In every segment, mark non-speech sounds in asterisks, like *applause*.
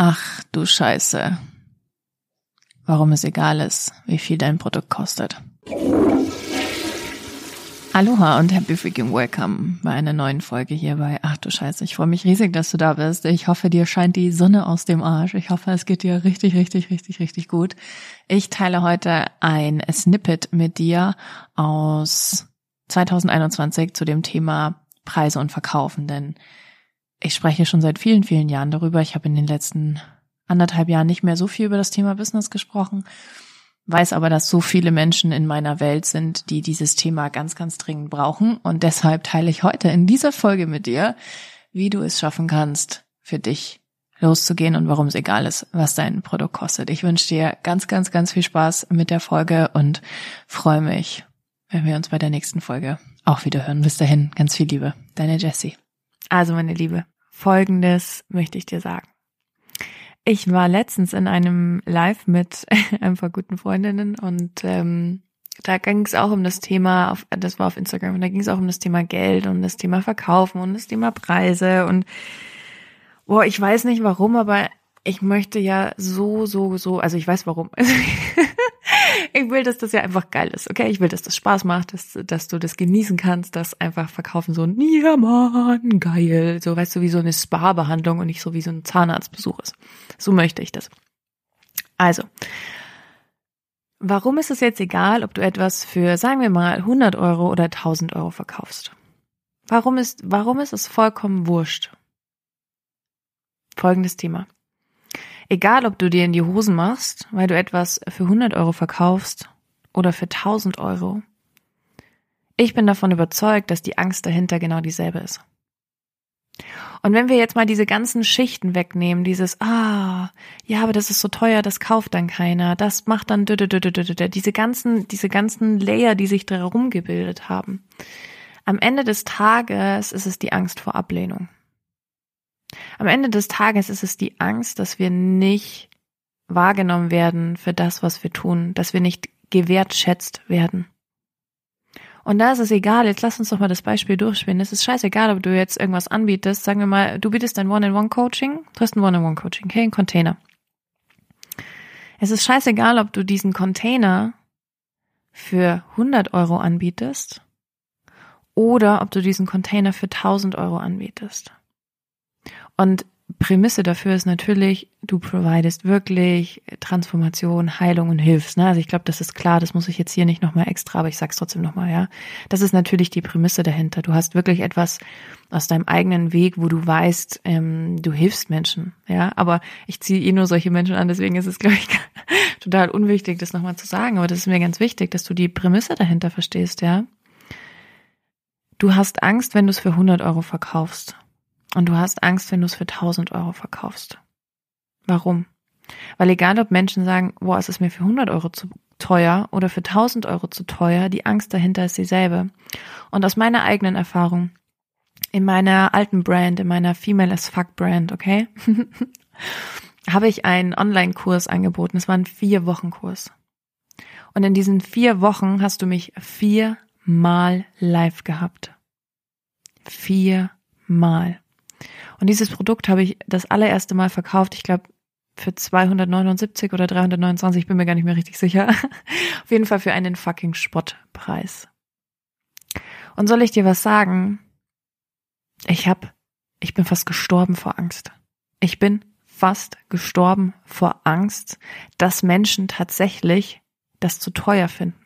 Ach du Scheiße. Warum es egal ist, wie viel dein Produkt kostet. Aloha und happy freaking welcome bei einer neuen Folge hier bei Ach du Scheiße. Ich freue mich riesig, dass du da bist. Ich hoffe, dir scheint die Sonne aus dem Arsch. Ich hoffe, es geht dir richtig, richtig, richtig, richtig gut. Ich teile heute ein Snippet mit dir aus 2021 zu dem Thema Preise und Verkaufen, denn ich spreche schon seit vielen, vielen Jahren darüber. Ich habe in den letzten anderthalb Jahren nicht mehr so viel über das Thema Business gesprochen, weiß aber, dass so viele Menschen in meiner Welt sind, die dieses Thema ganz, ganz dringend brauchen. Und deshalb teile ich heute in dieser Folge mit dir, wie du es schaffen kannst, für dich loszugehen und warum es egal ist, was dein Produkt kostet. Ich wünsche dir ganz, ganz, ganz viel Spaß mit der Folge und freue mich, wenn wir uns bei der nächsten Folge auch wieder hören. Bis dahin, ganz viel Liebe. Deine Jessie. Also, meine Liebe, folgendes möchte ich dir sagen. Ich war letztens in einem Live mit *laughs* ein paar guten Freundinnen und ähm, da ging es auch um das Thema, auf, das war auf Instagram, und da ging es auch um das Thema Geld und das Thema Verkaufen und das Thema Preise und boah, ich weiß nicht warum, aber ich möchte ja so, so, so, also ich weiß warum. *laughs* ich will, dass das ja einfach geil ist, okay? Ich will, dass das Spaß macht, dass, dass du das genießen kannst, dass einfach verkaufen so ein, ja Mann, geil, so weißt du, wie so eine Spa-Behandlung und nicht so wie so ein Zahnarztbesuch ist. So möchte ich das. Also, warum ist es jetzt egal, ob du etwas für, sagen wir mal, 100 Euro oder 1000 Euro verkaufst? Warum ist, warum ist es vollkommen wurscht? Folgendes Thema. Egal, ob du dir in die Hosen machst, weil du etwas für 100 Euro verkaufst oder für 1000 Euro. Ich bin davon überzeugt, dass die Angst dahinter genau dieselbe ist. Und wenn wir jetzt mal diese ganzen Schichten wegnehmen, dieses, ah, ja, aber das ist so teuer, das kauft dann keiner, das macht dann, diese ganzen, diese ganzen Layer, die sich darum gebildet haben. Am Ende des Tages ist es die Angst vor Ablehnung. Am Ende des Tages ist es die Angst, dass wir nicht wahrgenommen werden für das, was wir tun, dass wir nicht gewertschätzt werden. Und da ist es egal, jetzt lass uns doch mal das Beispiel durchspielen. Es ist scheißegal, ob du jetzt irgendwas anbietest. Sagen wir mal, du bietest ein One-in-One-Coaching, du hast ein One-in-One-Coaching, okay, ein Container. Es ist scheißegal, ob du diesen Container für 100 Euro anbietest oder ob du diesen Container für 1000 Euro anbietest. Und Prämisse dafür ist natürlich, du providest wirklich Transformation, Heilung und hilfst. Ne? Also ich glaube, das ist klar, das muss ich jetzt hier nicht nochmal extra, aber ich sag's trotzdem nochmal, ja. Das ist natürlich die Prämisse dahinter. Du hast wirklich etwas aus deinem eigenen Weg, wo du weißt, ähm, du hilfst Menschen, ja. Aber ich ziehe eh nur solche Menschen an, deswegen ist es, glaube ich, *laughs* total unwichtig, das nochmal zu sagen. Aber das ist mir ganz wichtig, dass du die Prämisse dahinter verstehst, ja. Du hast Angst, wenn du es für 100 Euro verkaufst. Und du hast Angst, wenn du es für 1000 Euro verkaufst. Warum? Weil egal, ob Menschen sagen, boah, es ist mir für 100 Euro zu teuer oder für 1000 Euro zu teuer, die Angst dahinter ist dieselbe. Und aus meiner eigenen Erfahrung, in meiner alten Brand, in meiner Female as Fuck Brand, okay, *laughs* habe ich einen Online-Kurs angeboten. Es war ein Vier-Wochen-Kurs. Und in diesen vier Wochen hast du mich viermal live gehabt. Viermal. Und dieses Produkt habe ich das allererste Mal verkauft, ich glaube für 279 oder 329, ich bin mir gar nicht mehr richtig sicher. *laughs* Auf jeden Fall für einen fucking Spottpreis. Und soll ich dir was sagen? Ich hab, ich bin fast gestorben vor Angst. Ich bin fast gestorben vor Angst, dass Menschen tatsächlich das zu teuer finden.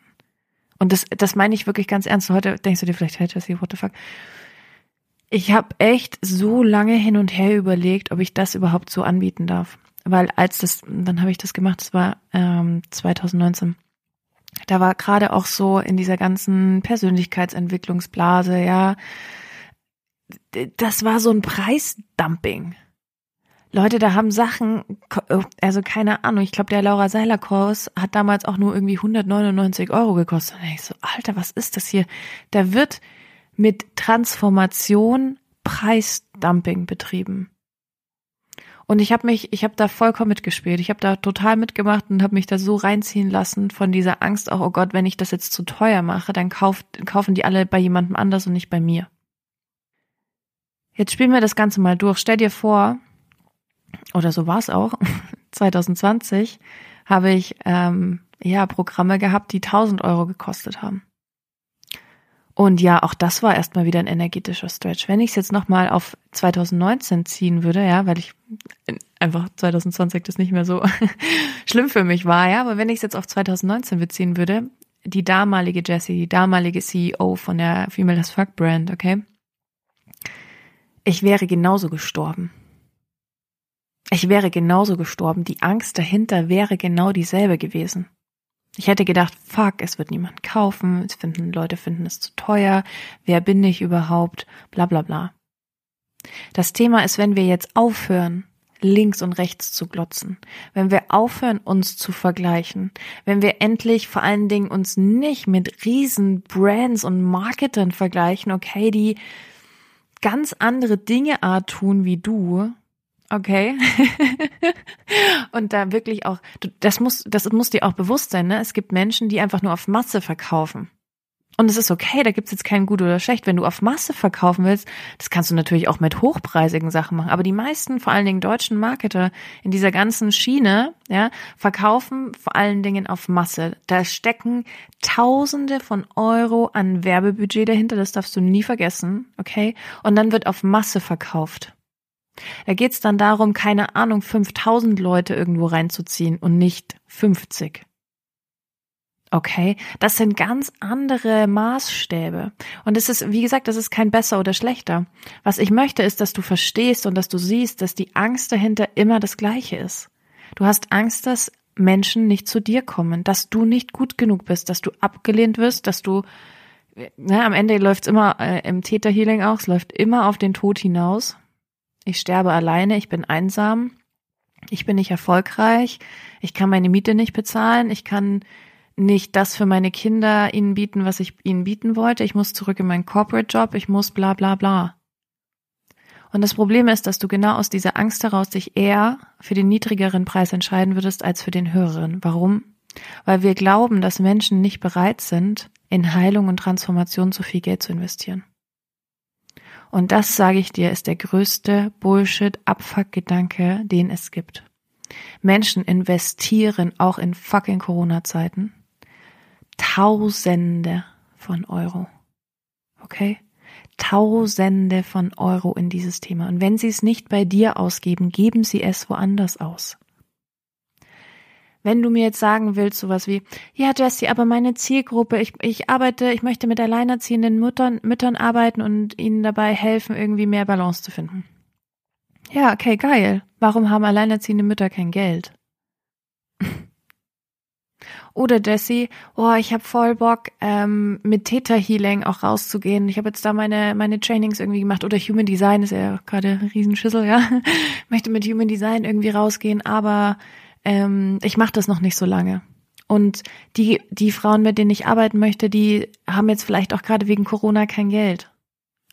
Und das, das meine ich wirklich ganz ernst. Heute denkst du dir vielleicht, hey Jesse, what the fuck? Ich habe echt so lange hin und her überlegt, ob ich das überhaupt so anbieten darf. Weil als das, dann habe ich das gemacht, das war ähm, 2019. Da war gerade auch so in dieser ganzen Persönlichkeitsentwicklungsblase, ja, das war so ein Preisdumping. Leute, da haben Sachen, also keine Ahnung, ich glaube, der Laura Seiler Kurs hat damals auch nur irgendwie 199 Euro gekostet. Und ich so, Alter, was ist das hier? Da wird mit Transformation Preisdumping betrieben. Und ich habe mich, ich habe da vollkommen mitgespielt. Ich habe da total mitgemacht und habe mich da so reinziehen lassen von dieser Angst auch, oh Gott, wenn ich das jetzt zu teuer mache, dann kauft, kaufen die alle bei jemandem anders und nicht bei mir. Jetzt spielen wir das Ganze mal durch. Stell dir vor, oder so war es auch, *laughs* 2020 habe ich ähm, ja Programme gehabt, die 1000 Euro gekostet haben. Und ja, auch das war erstmal wieder ein energetischer Stretch. Wenn ich es jetzt nochmal auf 2019 ziehen würde, ja, weil ich einfach 2020 das nicht mehr so *laughs* schlimm für mich war, ja, aber wenn ich es jetzt auf 2019 beziehen würde, die damalige Jessie, die damalige CEO von der Female as Fuck Brand, okay, ich wäre genauso gestorben. Ich wäre genauso gestorben. Die Angst dahinter wäre genau dieselbe gewesen. Ich hätte gedacht, fuck, es wird niemand kaufen, es finden, Leute finden es zu teuer, wer bin ich überhaupt, bla bla bla. Das Thema ist, wenn wir jetzt aufhören, links und rechts zu glotzen, wenn wir aufhören, uns zu vergleichen, wenn wir endlich vor allen Dingen uns nicht mit riesen Brands und Marketern vergleichen, okay, die ganz andere Dinge tun wie du, Okay. *laughs* und da wirklich auch, das muss, das muss dir auch bewusst sein, ne? Es gibt Menschen, die einfach nur auf Masse verkaufen. Und es ist okay, da gibt's jetzt kein gut oder schlecht. Wenn du auf Masse verkaufen willst, das kannst du natürlich auch mit hochpreisigen Sachen machen. Aber die meisten, vor allen Dingen deutschen Marketer in dieser ganzen Schiene, ja, verkaufen vor allen Dingen auf Masse. Da stecken Tausende von Euro an Werbebudget dahinter, das darfst du nie vergessen, okay? Und dann wird auf Masse verkauft. Da geht's dann darum, keine Ahnung, 5000 Leute irgendwo reinzuziehen und nicht 50. Okay, das sind ganz andere Maßstäbe. Und es ist, wie gesagt, das ist kein besser oder schlechter. Was ich möchte, ist, dass du verstehst und dass du siehst, dass die Angst dahinter immer das gleiche ist. Du hast Angst, dass Menschen nicht zu dir kommen, dass du nicht gut genug bist, dass du abgelehnt wirst, dass du, ne, am Ende läuft's immer äh, im Täterhealing auch, es läuft immer auf den Tod hinaus. Ich sterbe alleine, ich bin einsam, ich bin nicht erfolgreich, ich kann meine Miete nicht bezahlen, ich kann nicht das für meine Kinder ihnen bieten, was ich ihnen bieten wollte, ich muss zurück in meinen Corporate Job, ich muss bla bla bla. Und das Problem ist, dass du genau aus dieser Angst heraus dich eher für den niedrigeren Preis entscheiden würdest als für den höheren. Warum? Weil wir glauben, dass Menschen nicht bereit sind, in Heilung und Transformation so viel Geld zu investieren. Und das, sage ich dir, ist der größte Bullshit-Abfuck-Gedanke, den es gibt. Menschen investieren auch in fucking Corona-Zeiten Tausende von Euro. Okay? Tausende von Euro in dieses Thema. Und wenn sie es nicht bei dir ausgeben, geben sie es woanders aus. Wenn du mir jetzt sagen willst, sowas wie, ja, Jessie, aber meine Zielgruppe, ich, ich arbeite, ich möchte mit alleinerziehenden Müttern, Müttern arbeiten und ihnen dabei helfen, irgendwie mehr Balance zu finden. Ja, okay, geil. Warum haben alleinerziehende Mütter kein Geld? *laughs* Oder Jessie, oh, ich habe voll Bock, ähm, mit Theta Healing auch rauszugehen. Ich habe jetzt da meine, meine Trainings irgendwie gemacht. Oder Human Design ist ja gerade ein Riesenschüssel, ja. *laughs* Möchte mit Human Design irgendwie rausgehen, aber ähm, ich mache das noch nicht so lange. Und die, die Frauen, mit denen ich arbeiten möchte, die haben jetzt vielleicht auch gerade wegen Corona kein Geld.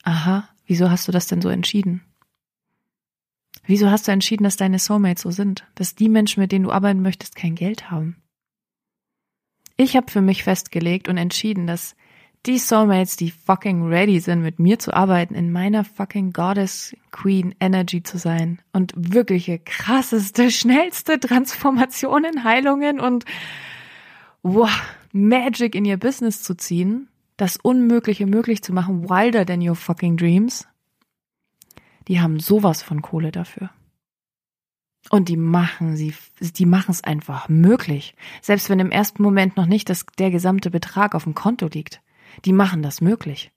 Aha, wieso hast du das denn so entschieden? Wieso hast du entschieden, dass deine Soulmates so sind? Dass die Menschen, mit denen du arbeiten möchtest, kein Geld haben? Ich habe für mich festgelegt und entschieden, dass die Soulmates, die fucking ready sind, mit mir zu arbeiten, in meiner fucking Goddess Queen Energy zu sein und wirkliche krasseste, schnellste Transformationen, Heilungen und wow, Magic in ihr Business zu ziehen, das Unmögliche möglich zu machen, wilder than your fucking dreams, die haben sowas von Kohle dafür. Und die machen sie, die machen es einfach möglich. Selbst wenn im ersten Moment noch nicht das, der gesamte Betrag auf dem Konto liegt die machen das möglich.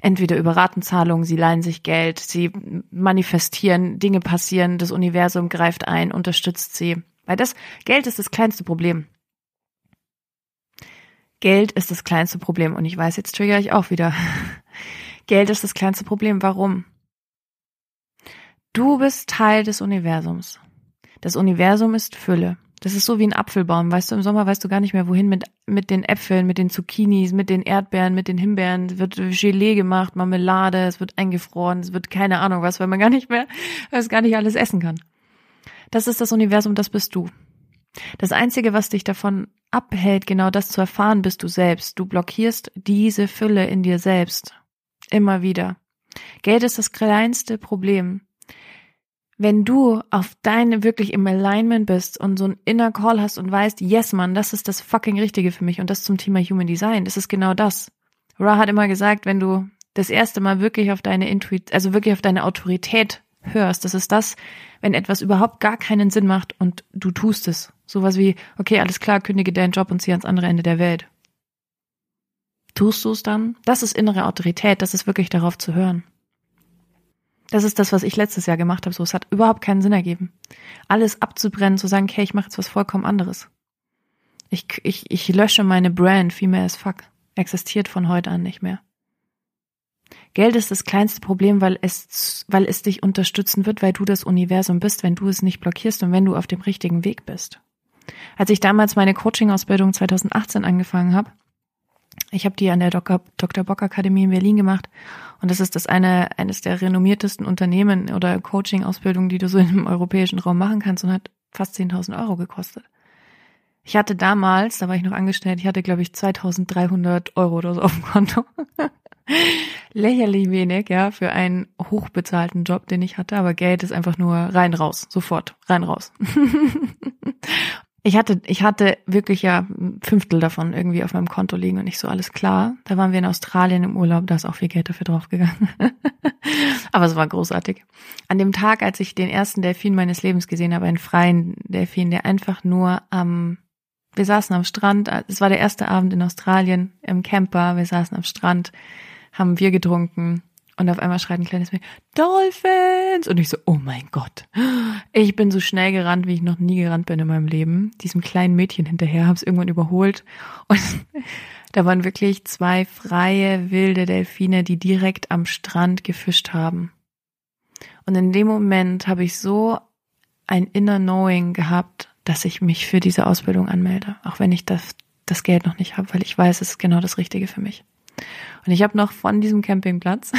Entweder über Ratenzahlungen, sie leihen sich Geld, sie manifestieren, Dinge passieren, das Universum greift ein, unterstützt sie. Weil das Geld ist das kleinste Problem. Geld ist das kleinste Problem. Und ich weiß, jetzt triggere ich auch wieder. *laughs* Geld ist das kleinste Problem. Warum? Du bist Teil des Universums. Das Universum ist Fülle. Das ist so wie ein Apfelbaum, weißt du, im Sommer weißt du gar nicht mehr, wohin mit, mit den Äpfeln, mit den Zucchinis, mit den Erdbeeren, mit den Himbeeren. Es wird Gelee gemacht, Marmelade, es wird eingefroren, es wird keine Ahnung was, weil man gar nicht mehr, weil es gar nicht alles essen kann. Das ist das Universum, das bist du. Das Einzige, was dich davon abhält, genau das zu erfahren, bist du selbst. Du blockierst diese Fülle in dir selbst. Immer wieder. Geld ist das kleinste Problem. Wenn du auf deine wirklich im Alignment bist und so ein inner Call hast und weißt, yes, man, das ist das fucking Richtige für mich und das zum Thema Human Design, das ist genau das. Ra hat immer gesagt, wenn du das erste Mal wirklich auf deine Intuit, also wirklich auf deine Autorität hörst, das ist das, wenn etwas überhaupt gar keinen Sinn macht und du tust es. Sowas wie, okay, alles klar, kündige deinen Job und zieh ans andere Ende der Welt. Tust du es dann? Das ist innere Autorität, das ist wirklich darauf zu hören. Das ist das, was ich letztes Jahr gemacht habe. So, es hat überhaupt keinen Sinn ergeben. Alles abzubrennen, zu sagen, okay, ich mache jetzt was vollkommen anderes. Ich, ich, ich lösche meine Brand, Female as fuck. Existiert von heute an nicht mehr. Geld ist das kleinste Problem, weil es, weil es dich unterstützen wird, weil du das Universum bist, wenn du es nicht blockierst und wenn du auf dem richtigen Weg bist. Als ich damals meine Coaching-Ausbildung 2018 angefangen habe, ich habe die an der Dr. Dr. Bock Akademie in Berlin gemacht und das ist das eine eines der renommiertesten Unternehmen oder Coaching-Ausbildungen, die du so im europäischen Raum machen kannst und hat fast 10.000 Euro gekostet. Ich hatte damals, da war ich noch angestellt, ich hatte glaube ich 2.300 Euro oder so auf dem Konto. *laughs* Lächerlich wenig, ja, für einen hochbezahlten Job, den ich hatte, aber Geld ist einfach nur rein raus, sofort, rein raus. *laughs* Ich hatte, ich hatte wirklich ja ein Fünftel davon irgendwie auf meinem Konto liegen und nicht so alles klar. Da waren wir in Australien im Urlaub, da ist auch viel Geld dafür draufgegangen. *laughs* Aber es war großartig. An dem Tag, als ich den ersten Delfin meines Lebens gesehen habe, einen freien Delfin, der einfach nur am, wir saßen am Strand, es war der erste Abend in Australien im Camper, wir saßen am Strand, haben Bier getrunken und auf einmal schreit ein kleines Mädchen, Dolphins! Und ich so, oh mein Gott. Ich bin so schnell gerannt, wie ich noch nie gerannt bin in meinem Leben. Diesem kleinen Mädchen hinterher, hab's irgendwann überholt. Und *laughs* da waren wirklich zwei freie, wilde Delfine, die direkt am Strand gefischt haben. Und in dem Moment habe ich so ein inner Knowing gehabt, dass ich mich für diese Ausbildung anmelde. Auch wenn ich das, das Geld noch nicht habe, weil ich weiß, es ist genau das Richtige für mich. Und ich habe noch von diesem Campingplatz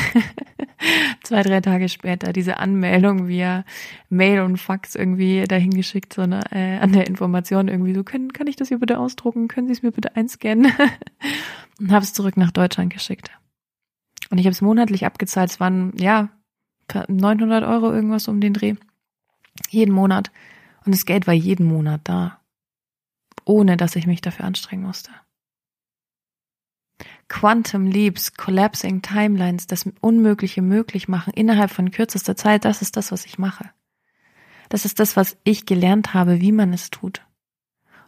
*laughs* zwei, drei Tage später diese Anmeldung via Mail und Fax irgendwie dahin geschickt, so eine, äh, an der Information irgendwie so, können, kann ich das hier bitte ausdrucken? Können Sie es mir bitte einscannen? *laughs* und habe es zurück nach Deutschland geschickt. Und ich habe es monatlich abgezahlt. Es waren, ja, 900 Euro irgendwas um den Dreh. Jeden Monat. Und das Geld war jeden Monat da. Ohne dass ich mich dafür anstrengen musste. Quantum Leaps, Collapsing Timelines, das Unmögliche möglich machen innerhalb von kürzester Zeit, das ist das, was ich mache. Das ist das, was ich gelernt habe, wie man es tut.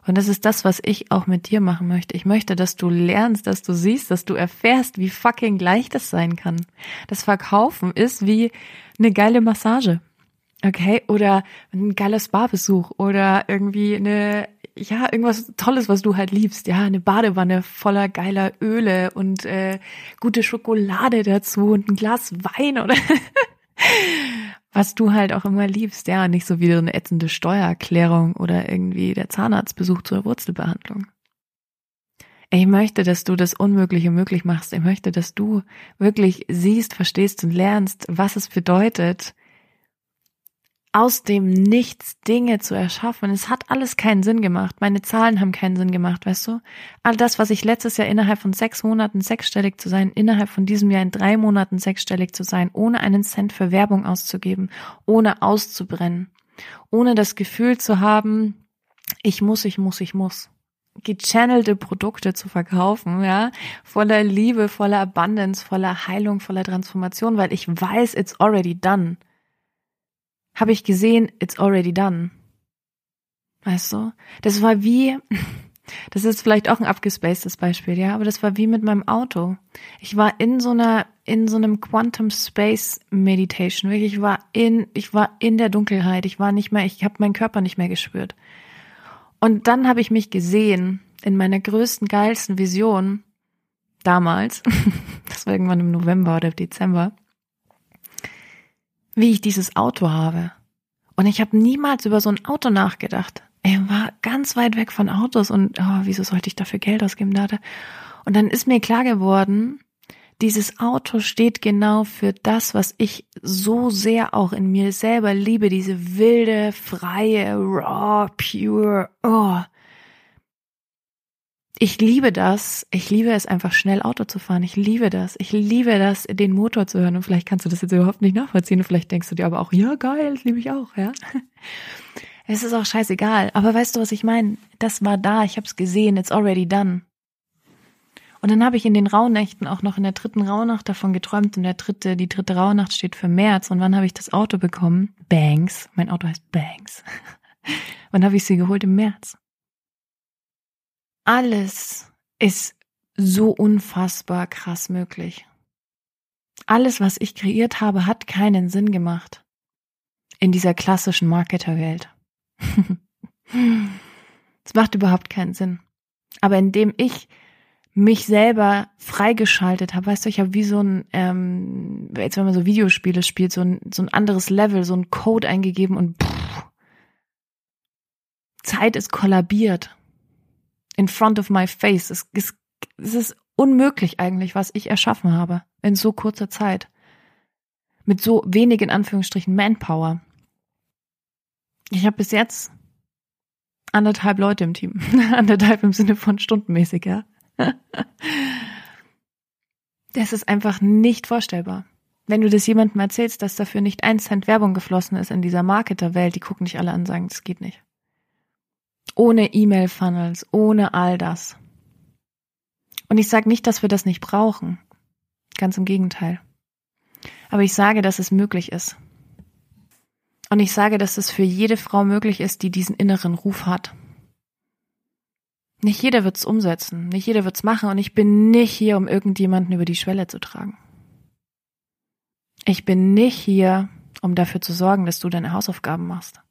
Und das ist das, was ich auch mit dir machen möchte. Ich möchte, dass du lernst, dass du siehst, dass du erfährst, wie fucking leicht das sein kann. Das Verkaufen ist wie eine geile Massage. Okay, oder ein geiler Spa-Besuch oder irgendwie eine ja, irgendwas Tolles, was du halt liebst. Ja, eine Badewanne voller geiler Öle und äh, gute Schokolade dazu und ein Glas Wein oder *laughs* was du halt auch immer liebst. Ja, nicht so wie eine ätzende Steuererklärung oder irgendwie der Zahnarztbesuch zur Wurzelbehandlung. Ich möchte, dass du das Unmögliche möglich machst. Ich möchte, dass du wirklich siehst, verstehst und lernst, was es bedeutet, aus dem Nichts Dinge zu erschaffen. Es hat alles keinen Sinn gemacht. Meine Zahlen haben keinen Sinn gemacht, weißt du? All das, was ich letztes Jahr innerhalb von sechs Monaten sechsstellig zu sein, innerhalb von diesem Jahr in drei Monaten sechsstellig zu sein, ohne einen Cent für Werbung auszugeben, ohne auszubrennen, ohne das Gefühl zu haben, ich muss, ich muss, ich muss gechannelte Produkte zu verkaufen, ja, voller Liebe, voller Abundance, voller Heilung, voller Transformation, weil ich weiß, it's already done habe ich gesehen, it's already done. Weißt du? Das war wie, *laughs* das ist vielleicht auch ein abgespacedes Beispiel, ja, aber das war wie mit meinem Auto. Ich war in so einer, in so einem Quantum Space Meditation. Wirklich, ich war in, ich war in der Dunkelheit. Ich war nicht mehr, ich habe meinen Körper nicht mehr gespürt. Und dann habe ich mich gesehen in meiner größten, geilsten Vision damals. *laughs* das war irgendwann im November oder Dezember wie ich dieses Auto habe. Und ich habe niemals über so ein Auto nachgedacht. Er war ganz weit weg von Autos und oh, wieso sollte ich dafür Geld ausgeben? Und dann ist mir klar geworden, dieses Auto steht genau für das, was ich so sehr auch in mir selber liebe, diese wilde, freie, raw, pure, oh. Ich liebe das. Ich liebe es einfach schnell Auto zu fahren. Ich liebe das. Ich liebe das, den Motor zu hören. Und vielleicht kannst du das jetzt überhaupt nicht nachvollziehen. Und vielleicht denkst du dir aber auch, ja, geil, das liebe ich auch, ja. *laughs* Es ist auch scheißegal. Aber weißt du, was ich meine? Das war da. Ich habe es gesehen. It's already done. Und dann habe ich in den Rauhnächten auch noch in der dritten Rauhnacht davon geträumt. Und der dritte, die dritte Rauhnacht steht für März. Und wann habe ich das Auto bekommen? Banks. Mein Auto heißt Banks. *laughs* wann habe ich sie geholt? Im März alles ist so unfassbar krass möglich. Alles, was ich kreiert habe, hat keinen Sinn gemacht. In dieser klassischen Marketerwelt. *laughs* Es macht überhaupt keinen Sinn. Aber indem ich mich selber freigeschaltet habe, weißt du, ich habe wie so ein, ähm, jetzt wenn man so Videospiele spielt, so ein, so ein anderes Level, so ein Code eingegeben und pff, Zeit ist kollabiert in front of my face. Es, es, es ist unmöglich eigentlich, was ich erschaffen habe in so kurzer Zeit. Mit so wenig in Anführungsstrichen Manpower. Ich habe bis jetzt anderthalb Leute im Team. *laughs* anderthalb im Sinne von stundenmäßig, ja. *laughs* das ist einfach nicht vorstellbar. Wenn du das jemandem erzählst, dass dafür nicht ein Cent Werbung geflossen ist in dieser Marketerwelt, die gucken dich alle an und sagen, das geht nicht. Ohne E-Mail-Funnels, ohne all das. Und ich sage nicht, dass wir das nicht brauchen. Ganz im Gegenteil. Aber ich sage, dass es möglich ist. Und ich sage, dass es für jede Frau möglich ist, die diesen inneren Ruf hat. Nicht jeder wird's umsetzen, nicht jeder wird's machen und ich bin nicht hier, um irgendjemanden über die Schwelle zu tragen. Ich bin nicht hier, um dafür zu sorgen, dass du deine Hausaufgaben machst.